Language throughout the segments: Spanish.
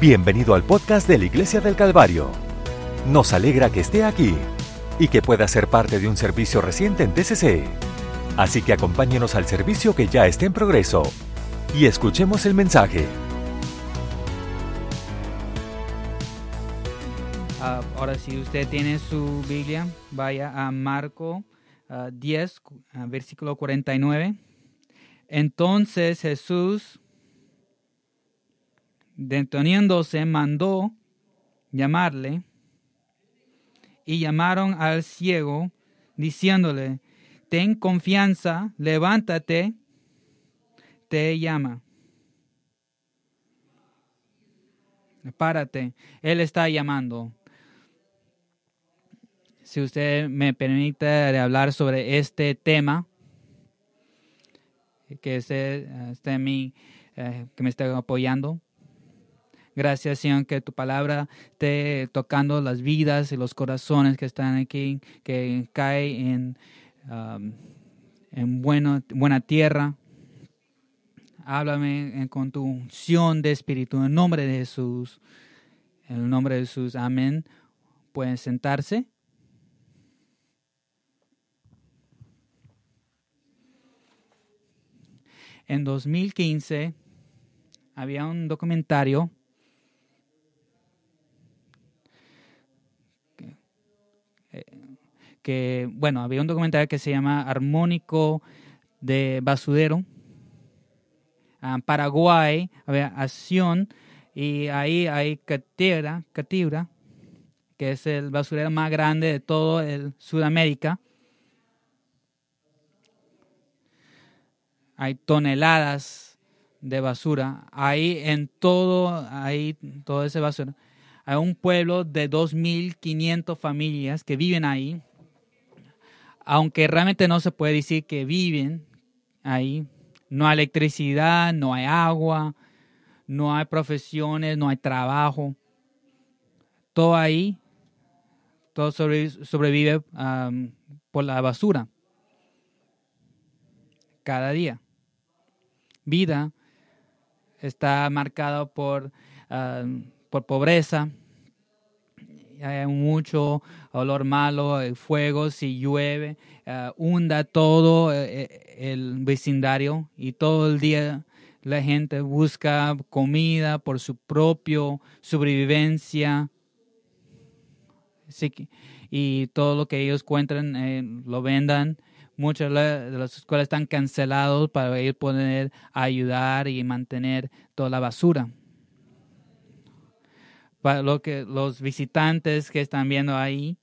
Bienvenido al podcast de la Iglesia del Calvario. Nos alegra que esté aquí y que pueda ser parte de un servicio reciente en TCC. Así que acompáñenos al servicio que ya está en progreso y escuchemos el mensaje. Ah, ahora si usted tiene su Biblia, vaya a Marco 10, ah, versículo 49. Entonces Jesús, deteniéndose, mandó llamarle y llamaron al ciego diciéndole, ten confianza, levántate, te llama. Párate, Él está llamando. Si usted me permite hablar sobre este tema, que esté, esté mí, eh, que me esté apoyando. Gracias, Señor, que tu palabra esté tocando las vidas y los corazones que están aquí, que cae en, um, en buena tierra. Háblame con tu unción de espíritu en el nombre de Jesús. En el nombre de Jesús, amén. Pueden sentarse. en 2015 había un documentario bueno, había un documentario que se llama Armónico de Basudero. En Paraguay había acción y ahí hay Catira, Catira, que es el basurero más grande de todo el Sudamérica. hay toneladas de basura. Ahí en todo, ahí todo ese basura. Hay un pueblo de 2.500 familias que viven ahí. Aunque realmente no se puede decir que viven ahí. No hay electricidad, no hay agua, no hay profesiones, no hay trabajo. Todo ahí, todo sobrevive por la basura. Cada día vida está marcado por, por pobreza, hay mucho olor malo, hay fuego, si llueve, uh, hunda todo eh, eh, el vecindario y todo el día la gente busca comida por su propia sobrevivencia. y todo lo que ellos encuentran eh, lo vendan Muchas de las escuelas están canceladas para ir poder ayudar y mantener toda la basura. Para lo que los visitantes que están viendo ahí,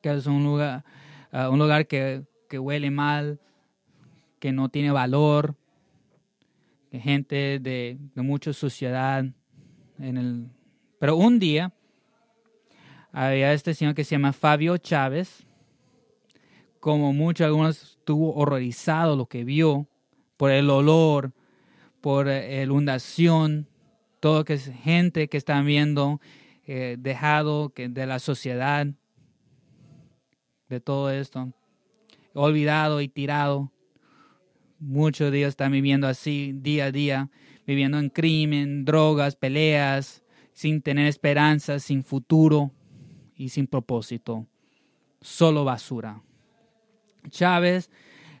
que es un lugar, ah, un lugar que, huele mal, que no tiene valor, que gente de, mucha suciedad. En el, pero un día había este señor que se llama Fabio Chávez como muchos, algunos estuvo horrorizado lo que vio por el olor, por la inundación, todo que es gente que está viendo eh, dejado que de la sociedad, de todo esto, olvidado y tirado. Muchos de ellos están viviendo así día a día, viviendo en crimen, drogas, peleas, sin tener esperanza, sin futuro y sin propósito. Solo basura. Chávez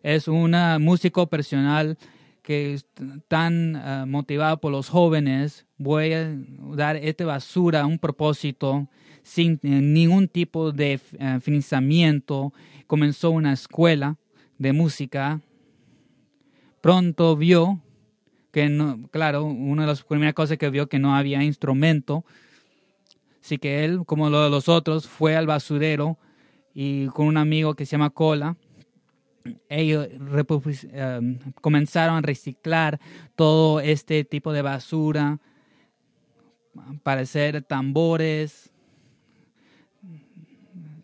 es un músico personal que es tan ah, motivado por los jóvenes. Voy a dar esta basura un propósito sin eh, ningún tipo de uh, financiamiento. Comenzó una escuela de música. Pronto vio que, no, claro, una de las primeras cosas que vio que no había instrumento. Así que él, como los otros, fue al basurero y con un amigo que se llama Cola ellos em, comenzaron a reciclar todo este tipo de basura para hacer tambores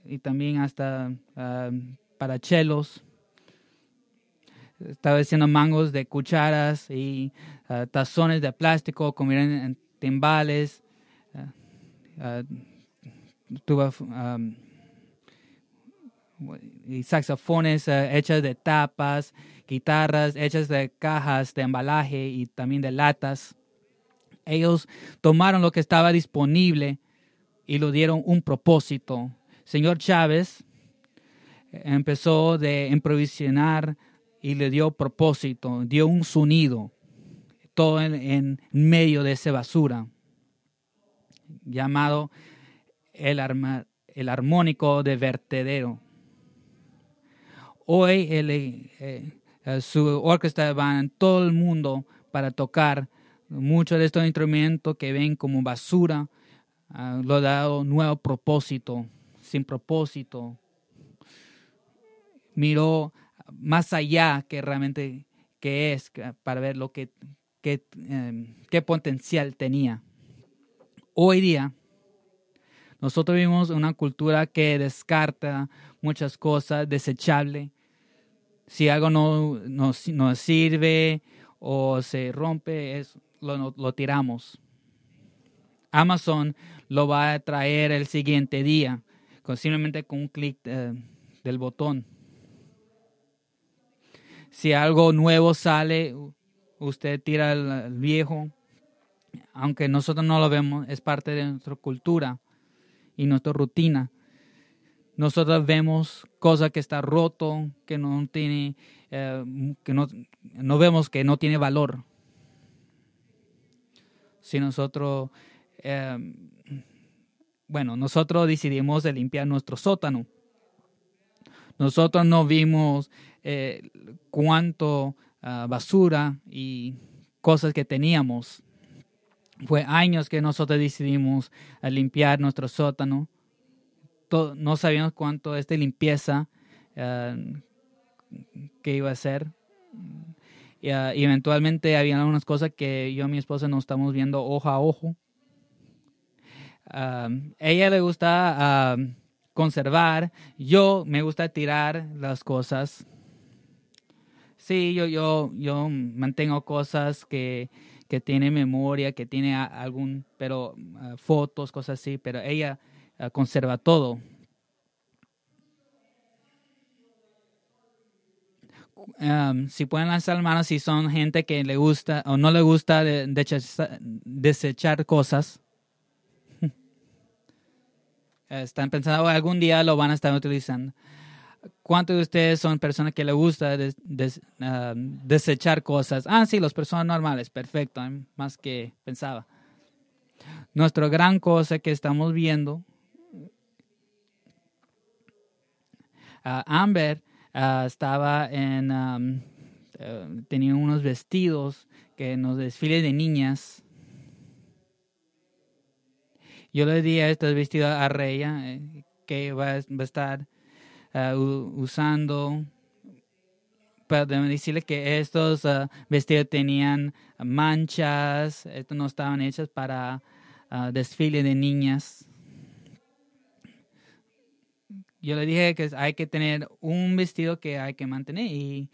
y también hasta em, para chelos. Estaba haciendo mangos de cucharas y uh, tazones de plástico, comieron en timbales. Uh, uh, tuvo, um, y saxofones eh, hechas de tapas, guitarras hechas de cajas de embalaje y también de latas. Ellos tomaron lo que estaba disponible y lo dieron un propósito. Señor Chávez empezó de improvisionar y le dio propósito, dio un sonido, todo en, medio de esa basura, llamado el, el armónico de vertedero. Hoy eh, su orquesta va en todo el mundo para tocar muchos de estos instrumentos que ven como basura. Uh, lo ha dado nuevo propósito, sin propósito. Miró más allá que realmente que es para ver lo que, que em, qué potencial tenía. Hoy día nosotros vivimos una cultura que descarta muchas cosas desechables. Si algo no nos sirve o se rompe, es, lo, tiramos. Amazon lo va a traer el siguiente día, con, simplemente con un clic eh, del botón. Si algo nuevo sale, usted tira el, viejo, aunque nosotros no lo vemos, es parte de nuestra cultura y nuestra rutina. Nosotros vemos cosas que está roto, que no tiene, eh, que no, no vemos que no tiene valor. Si nosotros, eh, bueno, nosotros decidimos de limpiar nuestro sótano. Nosotros no vimos eh, cuánto ah, basura y cosas que teníamos. Fue años que nosotros decidimos limpiar nuestro sótano. No sabíamos cuánto esta limpieza uh, que iba a ser. Y, eventualmente había algunas cosas que yo y mi esposa nos estamos viendo ojo a ojo. A ella le gusta conservar, yo me gusta tirar las cosas. Sí, yo, yo, yo mantengo cosas que, que tiene memoria, que tiene algún, pero ah, fotos, cosas así, pero ella ah, conserva todo. si pueden lanzar manos si son gente que le gusta o no le gusta desechar cosas. Están pensando oh, algún día lo van a estar utilizando. ¿Cuántos de ustedes son personas que le gusta desechar cosas? Ah, sí, las personas normales, perfecto, más que pensaba. Nuestra gran cosa que estamos viendo, uh, Amber Ah, estaba en, eh, tenía unos vestidos que nos desfiles de niñas. Yo le di a estos vestidos a Reya eh, que va, a estar ah, usando para decirle que estos ah, vestidos tenían manchas, estos no estaban hechos para desfile de niñas yo le dije que hay que tener un vestido que hay que mantener y,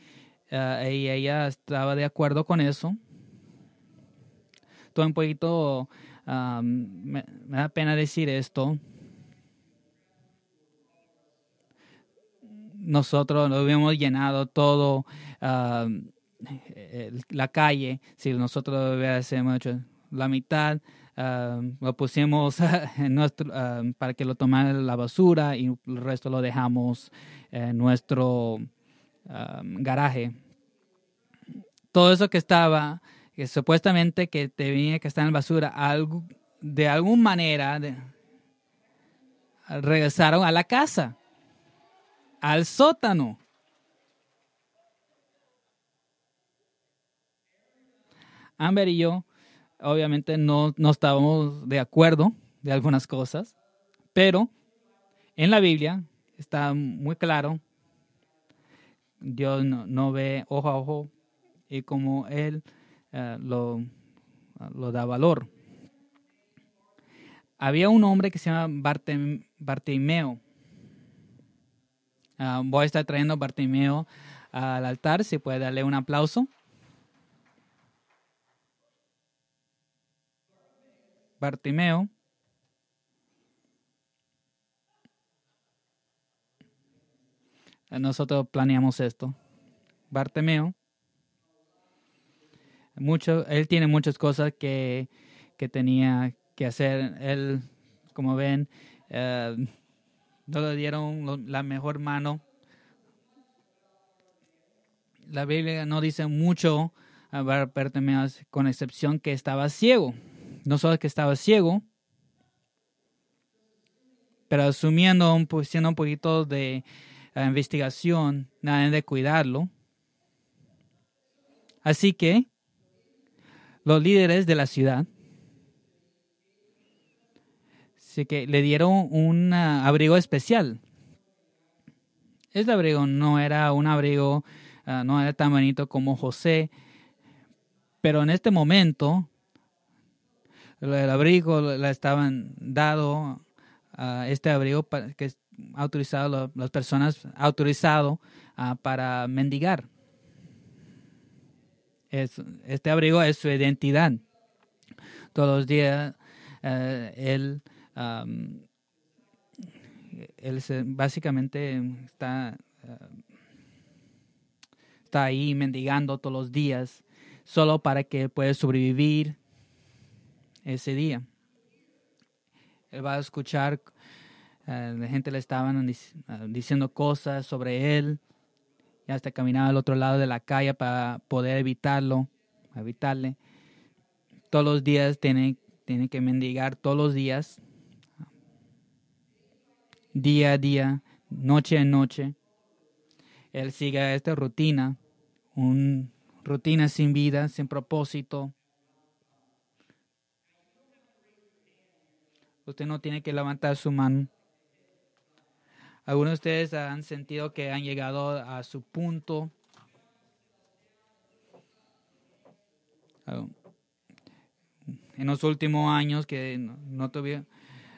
uh, ella estaba de acuerdo con eso. Todo un poquito, me, da pena decir esto. Nosotros lo habíamos llenado todo la calle. Si nosotros hubiésemos hecho la mitad, Ah, lo pusimos ah, para que lo tomara la basura y el resto lo dejamos en nuestro ah, garaje. Todo eso que estaba, que supuestamente que tenía que estar en la basura, algo, de alguna manera regresaron a la casa, al sótano. Amber y yo obviamente no, no estábamos de acuerdo de algunas cosas, pero en la Biblia está muy claro, Dios no, ve ojo a ojo y como Él eh, lo, lo, da valor. Había un hombre que se llama Bartimeo. Ah, voy a estar trayendo a Bartimeo al altar, si puede darle un aplauso. Bartimeo. Nosotros planeamos esto. Bartimeo. Mucho, él tiene muchas cosas que, que tenía que hacer. Él, como ven, eh, no le dieron la mejor mano. La Biblia no dice mucho a Bartimeus, con excepción que estaba ciego. No solo que estaba ciego, pero asumiendo, un, siendo un poquito de eh, investigación, nada de cuidarlo. Así que los líderes de la ciudad Así que le dieron un abrigo especial. Este abrigo no era un abrigo, ah, no era tan bonito como José, pero en este momento el abrigo le estaban dado a este abrigo que ha autorizado las personas autorizado ah, para mendigar. este abrigo es su identidad. Todos los días él él básicamente está, está ahí mendigando todos los días solo para que pueda sobrevivir ese día. Él va a escuchar, eh, la gente le estaban ah, diciendo cosas sobre él y hasta caminaba al otro lado de la calle para poder evitarlo, evitarle. Todos los días tiene, tiene que mendigar, todos los días día a día, noche a noche. Él sigue esta rutina, una rutina sin vida, sin propósito. Usted no tiene que levantar su mano. Algunos de ustedes han sentido que han llegado a su punto. En los últimos años que no, tuvieron,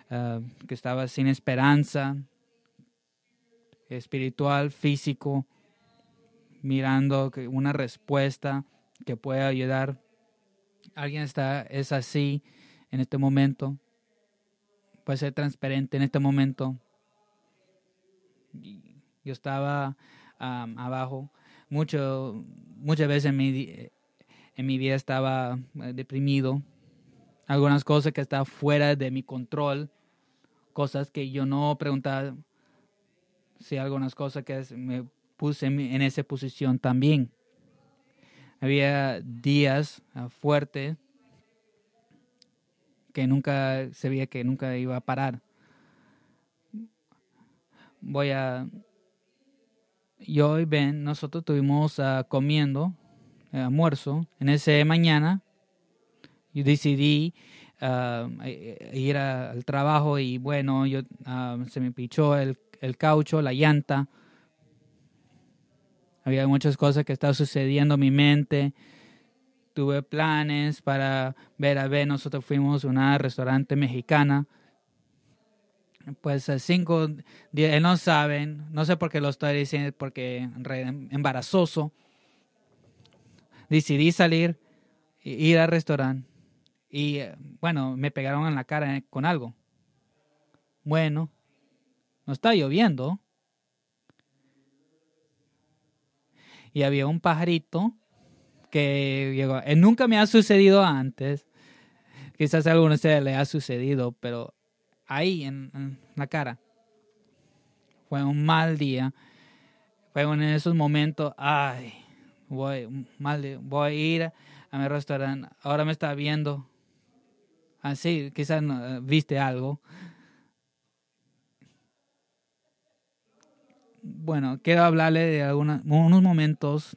Ah, que estaba sin esperanza espiritual, físico, mirando una respuesta que pueda ayudar. Alguien está, es así en este momento. Puede ser transparente en este momento. Yo estaba abajo. Mucho, muchas veces en mi, en mi vida estaba eh, deprimido. Algunas cosas que estaban fuera de mi control cosas que yo no preguntaba si algunas cosas que me puse en esa posición también. Había días ah, fuertes que nunca se veía que nunca iba a parar. Voy a yo y Ben, nosotros estuvimos uh, comiendo eh, almuerzo en ese mañana. Yo decidí uh, ir al trabajo y bueno, yo ah, se me pichó el, el caucho, la llanta. Había muchas cosas que estaban sucediendo en mi mente. Tuve planes para ver a ver. Nosotros fuimos a una restaurante mexicana. Pues cinco días, no saben, no sé por qué lo estoy diciendo, porque embarazoso. Decidí salir, ir al restaurante y eh, bueno, me pegaron en la cara con algo. Bueno, no está lloviendo. Y había un pajarito que llegó. Eh, nunca me ha sucedido antes. Quizás a alguno de ustedes le ha sucedido, pero ahí en, la cara. Fue un mal día. Fue en esos momentos, ay, voy, mal, voy a ir a mi restaurante. Ahora me está viendo Así, quizás viste algo. Bueno, quiero hablarle de algunos unos momentos,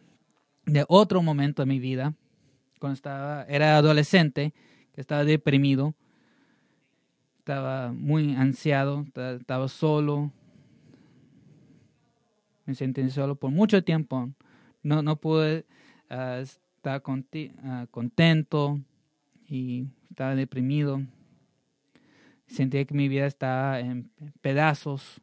de otro momento de mi vida, cuando estaba, era adolescente, que estaba deprimido, estaba muy ansiado, estaba solo, me sentí solo por mucho tiempo, no, no pude ah, estar ah, contento y estaba deprimido, sentía que mi vida estaba en pedazos.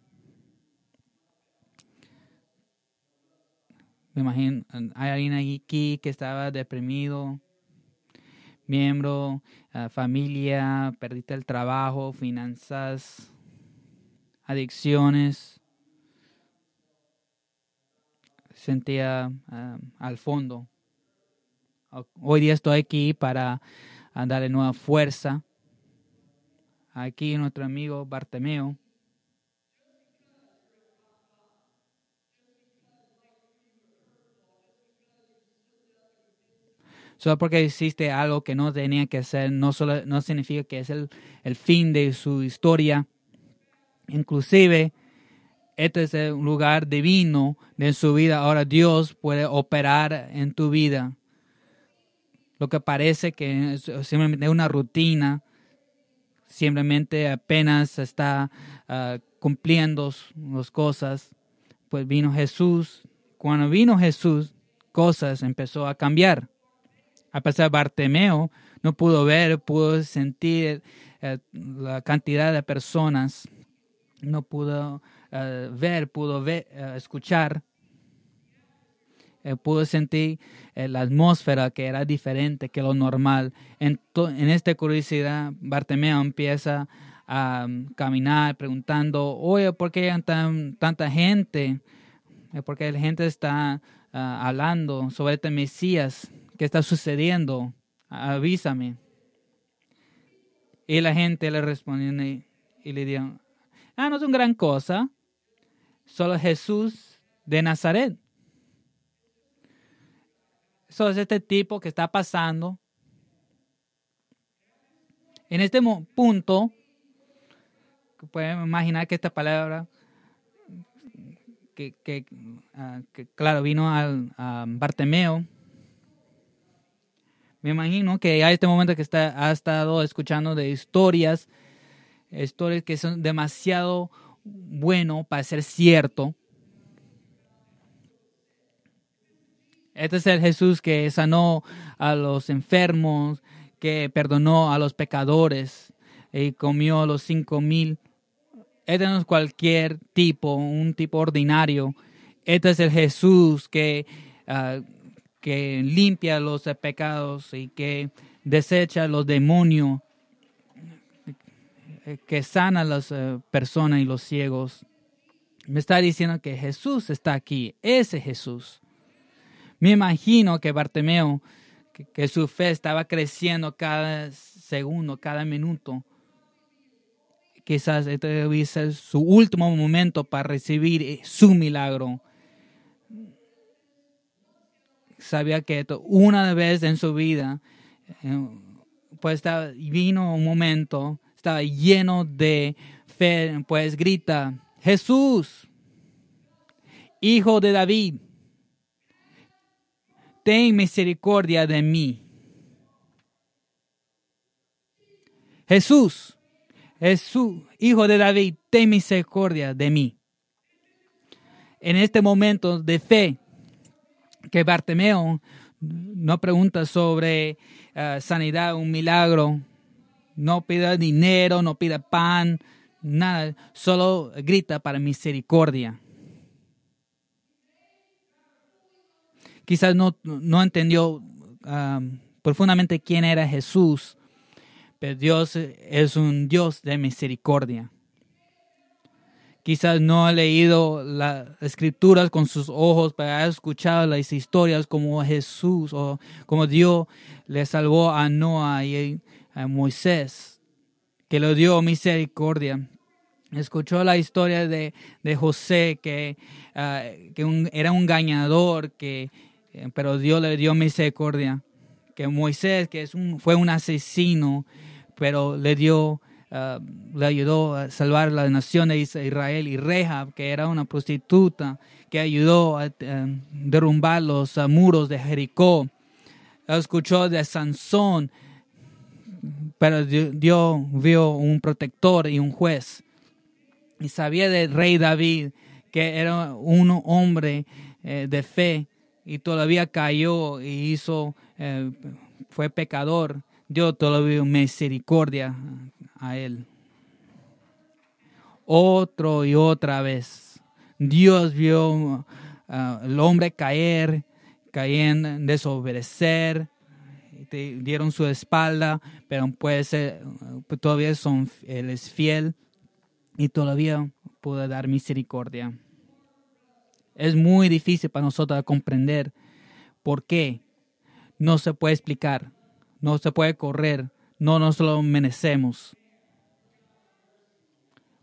Me imagino, hay alguien aquí que estaba deprimido, miembro, ah, familia, perdiste el trabajo, finanzas, adicciones. Sentía ah, al fondo. Hoy día estoy aquí para a darle nueva fuerza. Aquí nuestro amigo Bartemeo. Solo porque hiciste algo que no tenía que hacer, no, solo, no significa que es el, el fin de su historia. Inclusive, este es el lugar divino de su vida. Ahora Dios puede operar en tu vida. Lo que parece que es simplemente una rutina, simplemente apenas está uh, cumpliendo las cosas. Pues vino Jesús. Cuando vino Jesús, cosas empezó a cambiar. A pesar de Bartemeo, no pudo ver, pudo sentir uh, la cantidad de personas, no pudo uh, ver, pudo ver, escuchar, pudo sentir la atmósfera que era diferente que lo normal. En, en esta curiosidad, Bartemeo empieza a um, caminar preguntando, oye, ¿por qué hay tan, tanta gente? Porque la gente está uh, hablando sobre este Mesías. ¿Qué está sucediendo? Avísame. Y la gente le respondió y le dijo, ah, no es una gran cosa, solo Jesús de Nazaret. Eso es este tipo que está pasando. En este punto, pueden imaginar que esta palabra, que, que, uh, que claro, vino al, a Bartemeo, me imagino que a este momento que está, ha estado escuchando de historias, historias que son demasiado bueno para ser cierto. Este es el Jesús que sanó a los enfermos, que perdonó a los pecadores y comió los cinco mil. Este no es cualquier tipo, un tipo ordinario. Este es el Jesús que, uh, que limpia los pecados y que desecha los demonios, que sana a las uh, personas y los ciegos. Me está diciendo que Jesús está aquí, ese Jesús. Me imagino que Bartemeo, que, su fe estaba creciendo cada segundo, cada minuto. Quizás este debía ser su último momento para recibir eh, su milagro. Sabía que una vez en su vida, eh, pues vino un momento, estaba lleno de fe, pues grita, Jesús, hijo de David, ten misericordia de mí. Jesús, Jesús, hijo de David, ten misericordia de mí. En este momento de fe, que Bartemeo no pregunta sobre uh, sanidad, un milagro, no pida dinero, no pida pan, nada, solo grita para misericordia. quizás no, no entendió um, profundamente quién era Jesús, pero Dios es un Dios de misericordia. Quizás no ha leído las escrituras con sus ojos, pero ha escuchado las historias como Jesús o como Dios le salvó a Noah y a Moisés, que le dio misericordia. Escuchó la historia de, de José, que, uh, que era un engañador, que eh, pero Dios le dio misericordia. Que Moisés, que es un, fue un asesino, pero le dio, uh, le ayudó a salvar la nación de Israel. Y Rehab, que era una prostituta, que ayudó a uh, derrumbar los uh, muros de Jericó. Escuchó de Sansón, pero Dios vio un protector y un juez. Y sabía del rey David, que era un hombre eh, de fe y todavía cayó y hizo, eh, fue pecador, Dios todavía misericordia a él. Otro y otra vez, Dios vio al hombre caer, cayendo, desobedecer, dieron su espalda, pero puede ser, todavía son, él es fiel y todavía puede dar misericordia. Es muy difícil para nosotros comprender por qué. No se puede explicar. no se puede correr, no nos lo merecemos.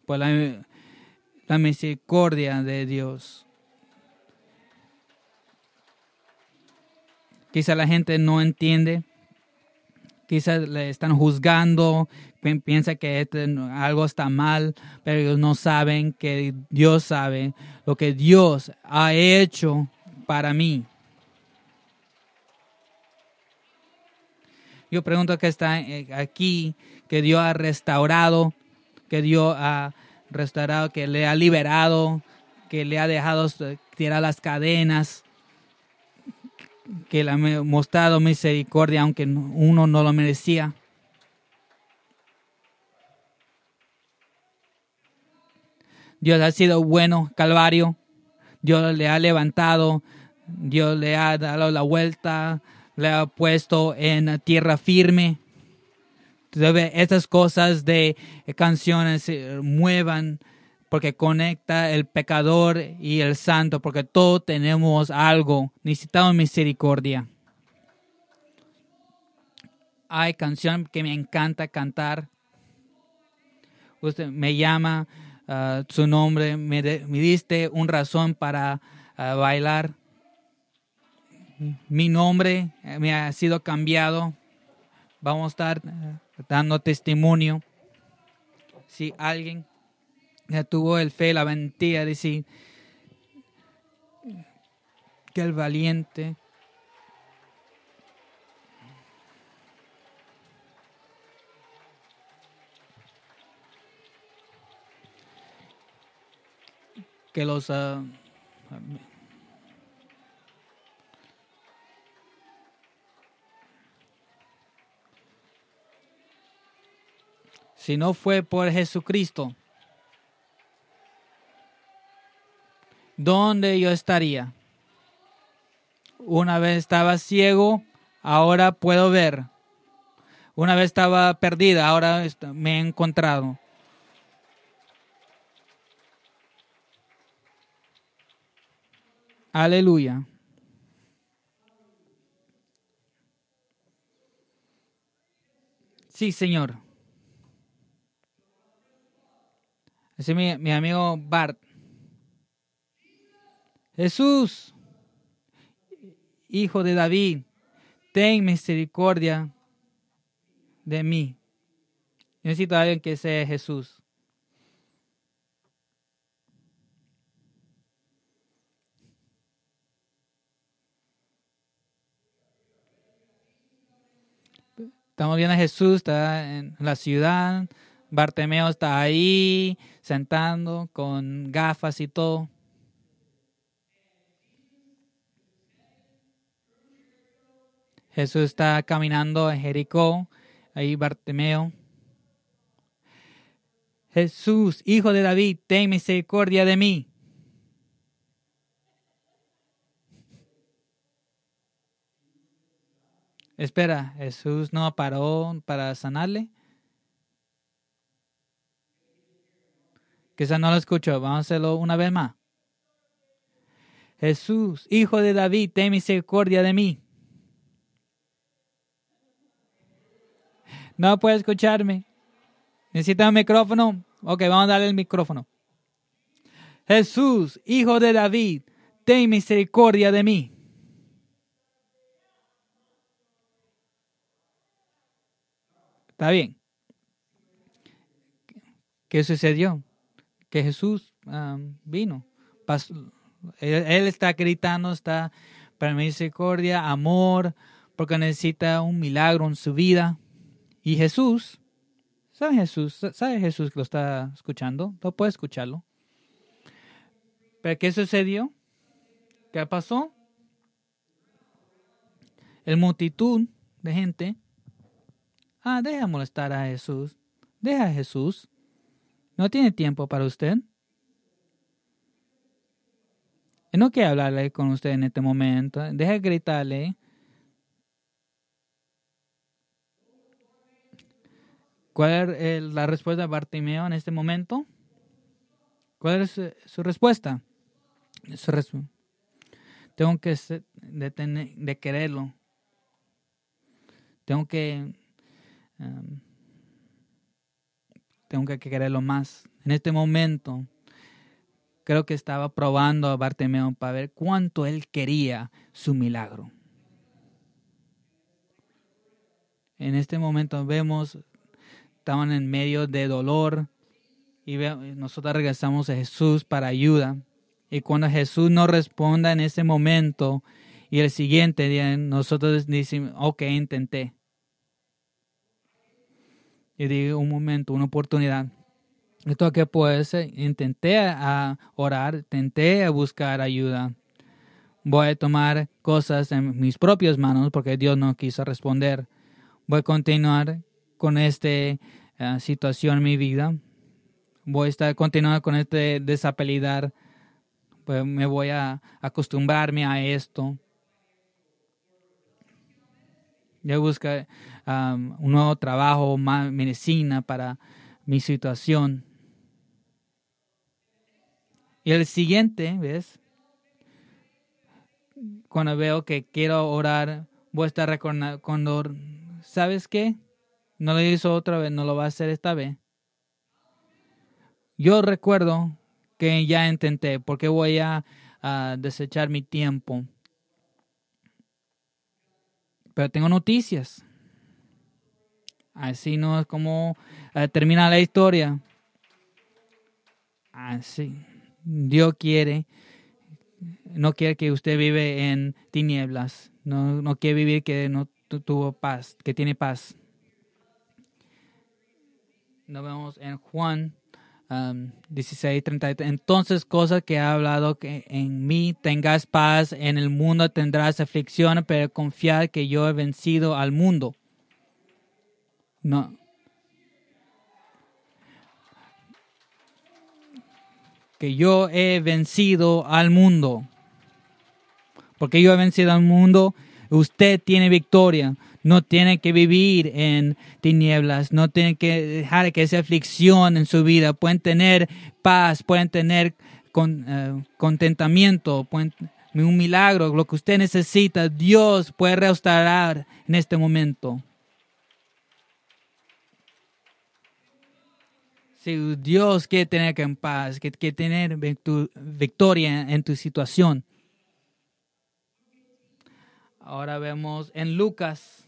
Por la, misericordia de Dios. Quizá la gente no entiende, quizás le están juzgando, piensa que este algo está mal, pero ellos no saben que Dios sabe lo que Dios ha hecho para mí. Yo pregunto que está eh, aquí, que Dios ha restaurado, que Dios ha restaurado, que le ha liberado, que le ha dejado tirar las cadenas, que le ha mostrado misericordia aunque uno no lo merecía. Dios ha sido bueno, Calvario. Dios le ha levantado, Dios le ha dado la vuelta, le ha puesto en tierra firme. Estas cosas de canciones se muevan porque conecta el pecador y el santo, porque todos tenemos algo, necesitamos misericordia. Hay canción que me encanta cantar. Usted me llama Ah, su nombre, me, diste un razón para ah, bailar. Mi nombre eh, me ha sido cambiado. Vamos a estar eh, dando testimonio. Si alguien tuvo el fe, la valentía de decir que el valiente que los uh, si no fue por Jesucristo, ¿dónde yo estaría? Una vez estaba ciego, ahora puedo ver. Una vez estaba perdida, ahora me he encontrado. Aleluya. Sí, Señor. Ese mi, mi amigo Bart. Jesús, hijo de David, ten misericordia de mí. Necesito a alguien que sea Jesús. Estamos viendo a Jesús, está en la ciudad. Bartemeo está ahí, sentando con gafas y todo. Jesús está caminando en Jericó, ahí Bartemeo. Jesús, hijo de David, ten misericordia de mí. Espera, Jesús no paró para sanarle. Quizás no lo escucho. Vamos a hacerlo una vez más. Jesús, hijo de David, ten misericordia de mí. No puede escucharme. Necesita un micrófono. Ok, vamos a darle el micrófono. Jesús, hijo de David, ten misericordia de mí. Está bien. ¿Qué sucedió? Que Jesús vino. él, está gritando, está para misericordia, amor, porque necesita un milagro en su vida. Y Jesús, ¿sabe Jesús? ¿Sabe Jesús que lo está escuchando? No puede escucharlo. ¿Pero qué sucedió? ¿Qué pasó? El multitud de gente Ah, deja molestar a Jesús. Deja a Jesús. No tiene tiempo para usted. No quiere hablarle con usted en este momento. Deja gritarle. ¿Cuál es la respuesta de Bartimeo en este momento? ¿Cuál es su respuesta? Tengo que de, de quererlo. Tengo que, um, tengo que quererlo más. En este momento, creo que estaba probando a Bartimeo para ver cuánto él quería su milagro. En este momento vemos, estaban en medio de dolor y nosotros regresamos a Jesús para ayuda. Y cuando Jesús no responda en ese momento y el siguiente día, nosotros decimos, ok, intenté. Y digo, un momento, una oportunidad. Esto que puede ser, intenté a orar, intenté a buscar ayuda. Voy a tomar cosas en mis propias manos porque Dios no quiso responder. Voy a continuar con esta eh, situación en mi vida. Voy a estar continuando con este desapelidar pues me voy a acostumbrarme a esto. Yo busco un nuevo trabajo, más medicina para mi situación. Y el siguiente, ¿ves? Cuando veo que quiero orar, voy a estar recordando, cuando, ¿sabes qué? No lo hizo otra vez, no lo va a hacer esta vez. Yo recuerdo que ya intenté, porque voy a, desechar mi tiempo. Pero tengo noticias. Así no es como eh, termina la historia. Así. Dios quiere, no quiere que usted vive en tinieblas. No, no quiere vivir que no tuvo paz, que tiene paz. Nos vemos en Juan 16, 30. Entonces, cosa que ha hablado que en mí tengas paz, en el mundo tendrás aflicción, pero confiar que yo he vencido al mundo. No. Que yo he vencido al mundo. Porque yo he vencido al mundo, usted tiene victoria no tiene que vivir en tinieblas, no tiene que dejar que esa aflicción en su vida, pueden tener paz, pueden tener con, eh, contentamiento, pueden, un milagro, lo que usted necesita, Dios puede restaurar en este momento. Si Dios quiere tener en paz, quiere tener victoria en tu situación. Ahora vemos en Lucas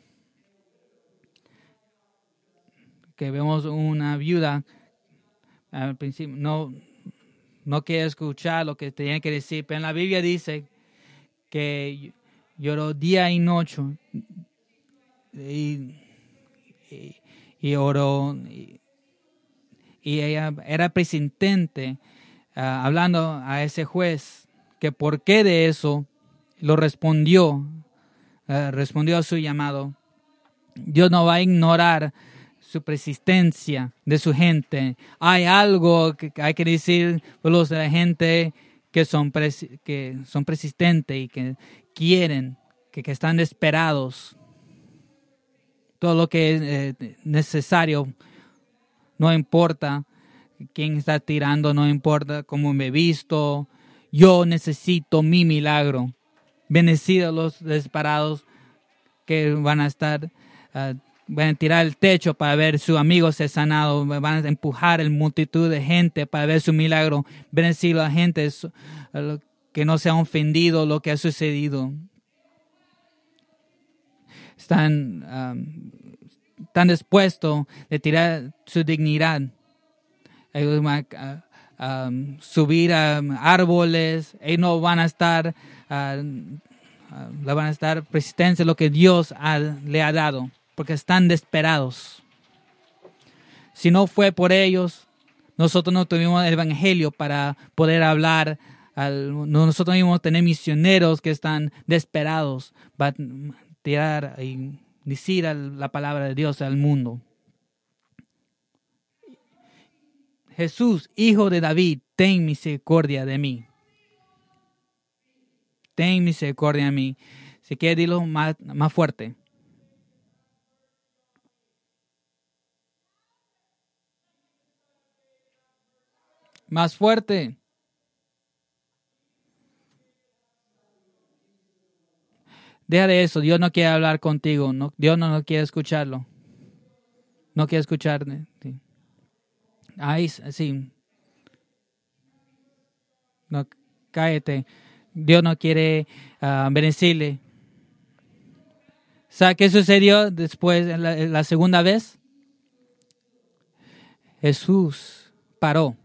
que vemos una viuda al principio no, no quiere escuchar lo que tenía que decir, pero en la Biblia dice que lloró día y noche y, y, oró y, ella era presentente ah, hablando a ese juez que por qué de eso lo respondió, ah, respondió a su llamado. Dios no va a ignorar su persistencia de su gente. Hay algo que hay que decir por los de la gente que son, que son persistentes y que quieren, que, que están esperados. Todo lo que es eh, necesario, no importa quién está tirando, no importa cómo me he visto. Yo necesito mi milagro. Bendecidos los desesperados que van a estar uh, van a tirar el techo para ver su amigo ser sanado, van a empujar el multitud de gente para ver su milagro, bendecir a la gente que no se ha ofendido lo que ha sucedido. Están, tan dispuestos de tirar su dignidad. A subir a árboles, ellos no van a estar, uh, van a estar lo que Dios le ha dado porque están desesperados. Si no fue por ellos, nosotros no tuvimos el Evangelio para poder hablar. nosotros no tener misioneros que están desesperados para tirar y decir la palabra de Dios al mundo. Jesús, hijo de David, ten misericordia de mí. Ten misericordia de mí. Si quiere, dilo más, más fuerte. Más fuerte. Deja de eso, Dios no quiere hablar contigo, no, Dios no, no quiere escucharlo. No quiere escuchar. Sí. Ahí, sí. No, cállate. Dios no quiere uh, bendecirle. ¿Sabe qué sucedió después, la, la segunda vez? Jesús paró,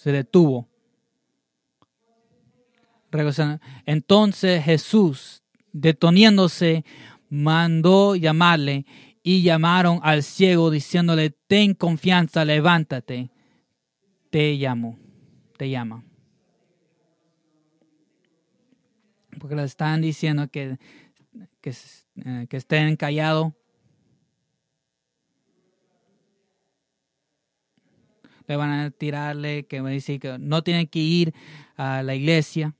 se detuvo. Entonces Jesús, detoniéndose, mandó llamarle y llamaron al ciego diciéndole, ten confianza, levántate, te llamo, te llama. Porque le están diciendo que, que, eh, que estén callados. Le van a tirarle, que me dice que no tienen que ir a la iglesia.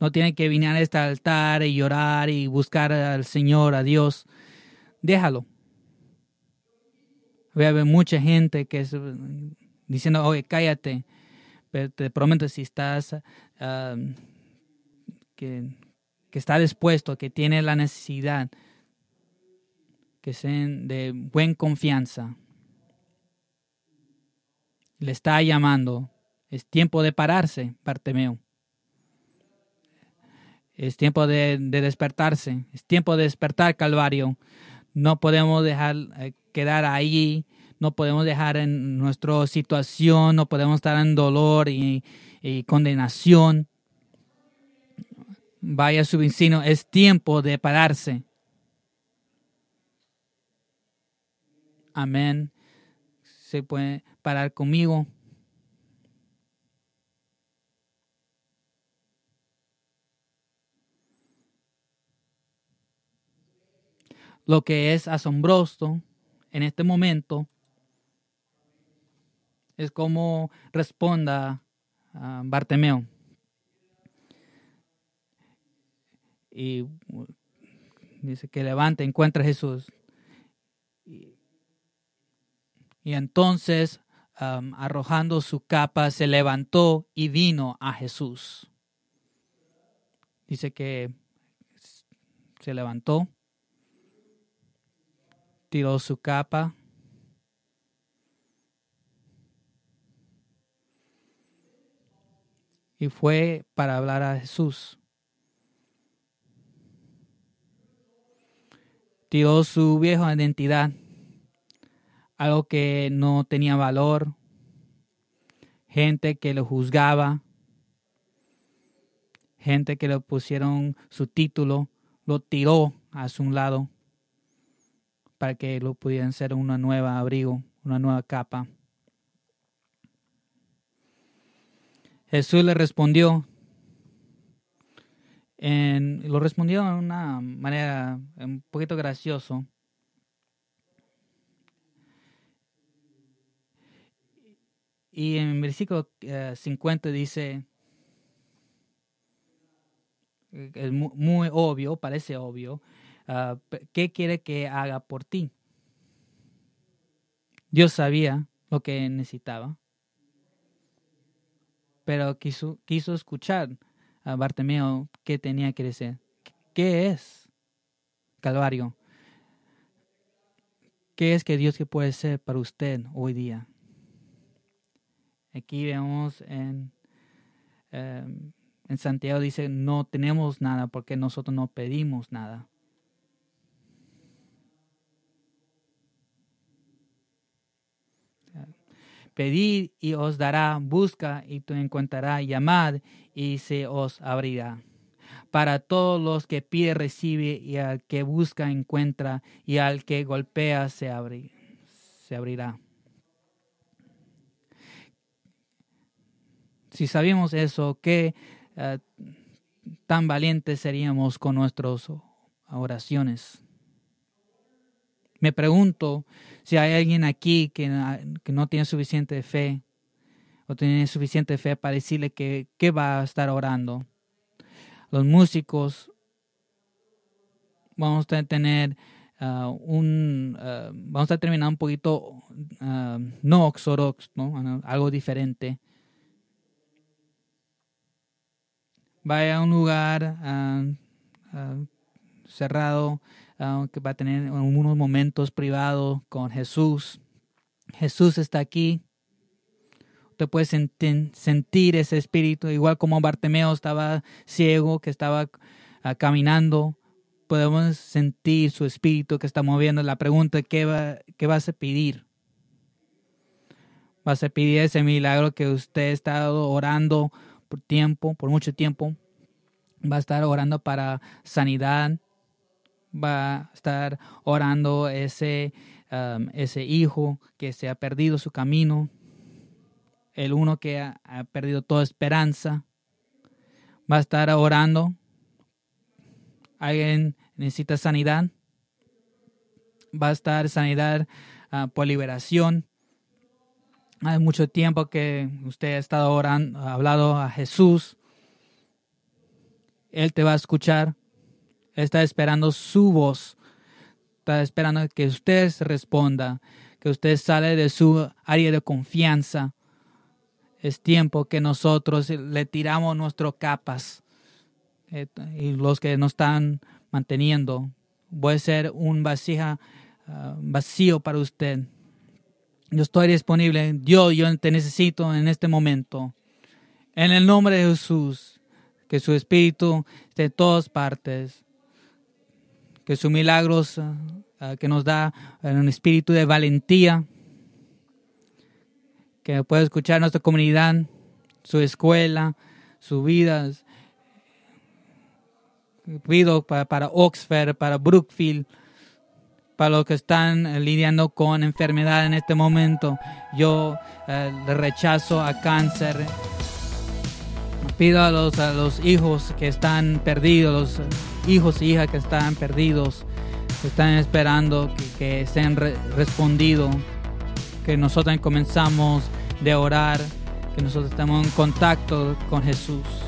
No tienen que venir a este altar y llorar y buscar al Señor, a Dios. Déjalo. Voy a ver mucha gente que es diciendo, oye, cállate. Pero te prometo, si estás, que, que está dispuesto, que tiene la necesidad, que sean de buena confianza, le está llamando. Es tiempo de pararse, Bartemeo. Es tiempo de, despertarse. Es tiempo de despertar, Calvario. No podemos dejar eh, quedar ahí. No podemos dejar en nuestra situación. No podemos estar en dolor y, condenación. Vaya su vecino. Es tiempo de pararse. Amén. Se puede parar conmigo. Lo que es asombroso en este momento es cómo responda a Bartemeo. Y dice que levante, encuentra a Jesús. Y, entonces, arrojando su capa, se levantó y vino a Jesús. Dice que se levantó tiró su capa. Y fue para hablar a Jesús. Tiró su vieja identidad, algo que no tenía valor, gente que lo juzgaba, gente que le pusieron su título, lo tiró a su lado para que lo pudieran ser una nueva abrigo, una nueva capa. Jesús le respondió, en, lo respondió de una manera un poquito gracioso. Y en el versículo 50 eh, dice, es muy obvio, parece obvio, Ah, ¿qué quiere que haga por ti? Dios sabía lo que necesitaba, pero quiso, quiso escuchar a Bartimeo qué tenía que decir. ¿Qué es Calvario? ¿Qué es que Dios que puede ser para usted hoy día? Aquí vemos en, em, en Santiago dice, no tenemos nada porque nosotros no pedimos nada. Pedid y os dará, busca y tú encontrarás, llamad y se os abrirá. Para todos los que pide recibe y al que busca encuentra y al que golpea se, se abrirá. Si sabemos eso, qué eh, tan valientes seríamos con nuestras oraciones. Me pregunto si hay alguien aquí que, no tiene suficiente fe o tiene suficiente fe para decirle que, va a estar orando. Los músicos vamos a tener uh, un uh, vamos a terminar un poquito uh, no oxorox, ¿no? algo diferente. Vaya a un lugar ah, cerrado, ah, que va a tener unos momentos privados con Jesús. Jesús está aquí. Usted puede sentir ese espíritu, igual como Bartimeo estaba ciego, que estaba caminando. Podemos sentir su espíritu que está moviendo. La pregunta, ¿qué, va, qué vas a pedir? ¿Vas a pedir ese milagro que usted ha estado orando por tiempo, por mucho tiempo? ¿Va a estar orando para sanidad? ¿Va a estar orando ese, um, ese hijo que se ha perdido su camino? El uno que ha perdido toda esperanza. ¿Va a estar orando alguien necesita sanidad, va a estar sanidad ah, por liberación. Hay mucho tiempo que usted ha estado orando, ha hablado a Jesús. Él te va a escuchar. está esperando su voz. Está esperando que usted responda, que usted sale de su área de confianza. Es tiempo que nosotros le tiramos nuestras capas eh, y los que no están manteniendo. Voy a ser un vasija, ah, vacío para usted. Yo estoy disponible. Dios, yo te necesito en este momento. En el nombre de Jesús, que su espíritu esté en todas partes. Que su milagros ah, que nos da un espíritu de valentía. Que pueda escuchar nuestra comunidad, su escuela, su vida, pido para, Oxford, para Brookfield, para los que están lidiando con enfermedad en este momento. Yo eh, rechazo a cáncer. Pido a los, a los hijos que están perdidos, los hijos y hijas que están perdidos, que están esperando que, sean respondidos, que nosotros comenzamos de orar, que nosotros estemos en contacto con Jesús.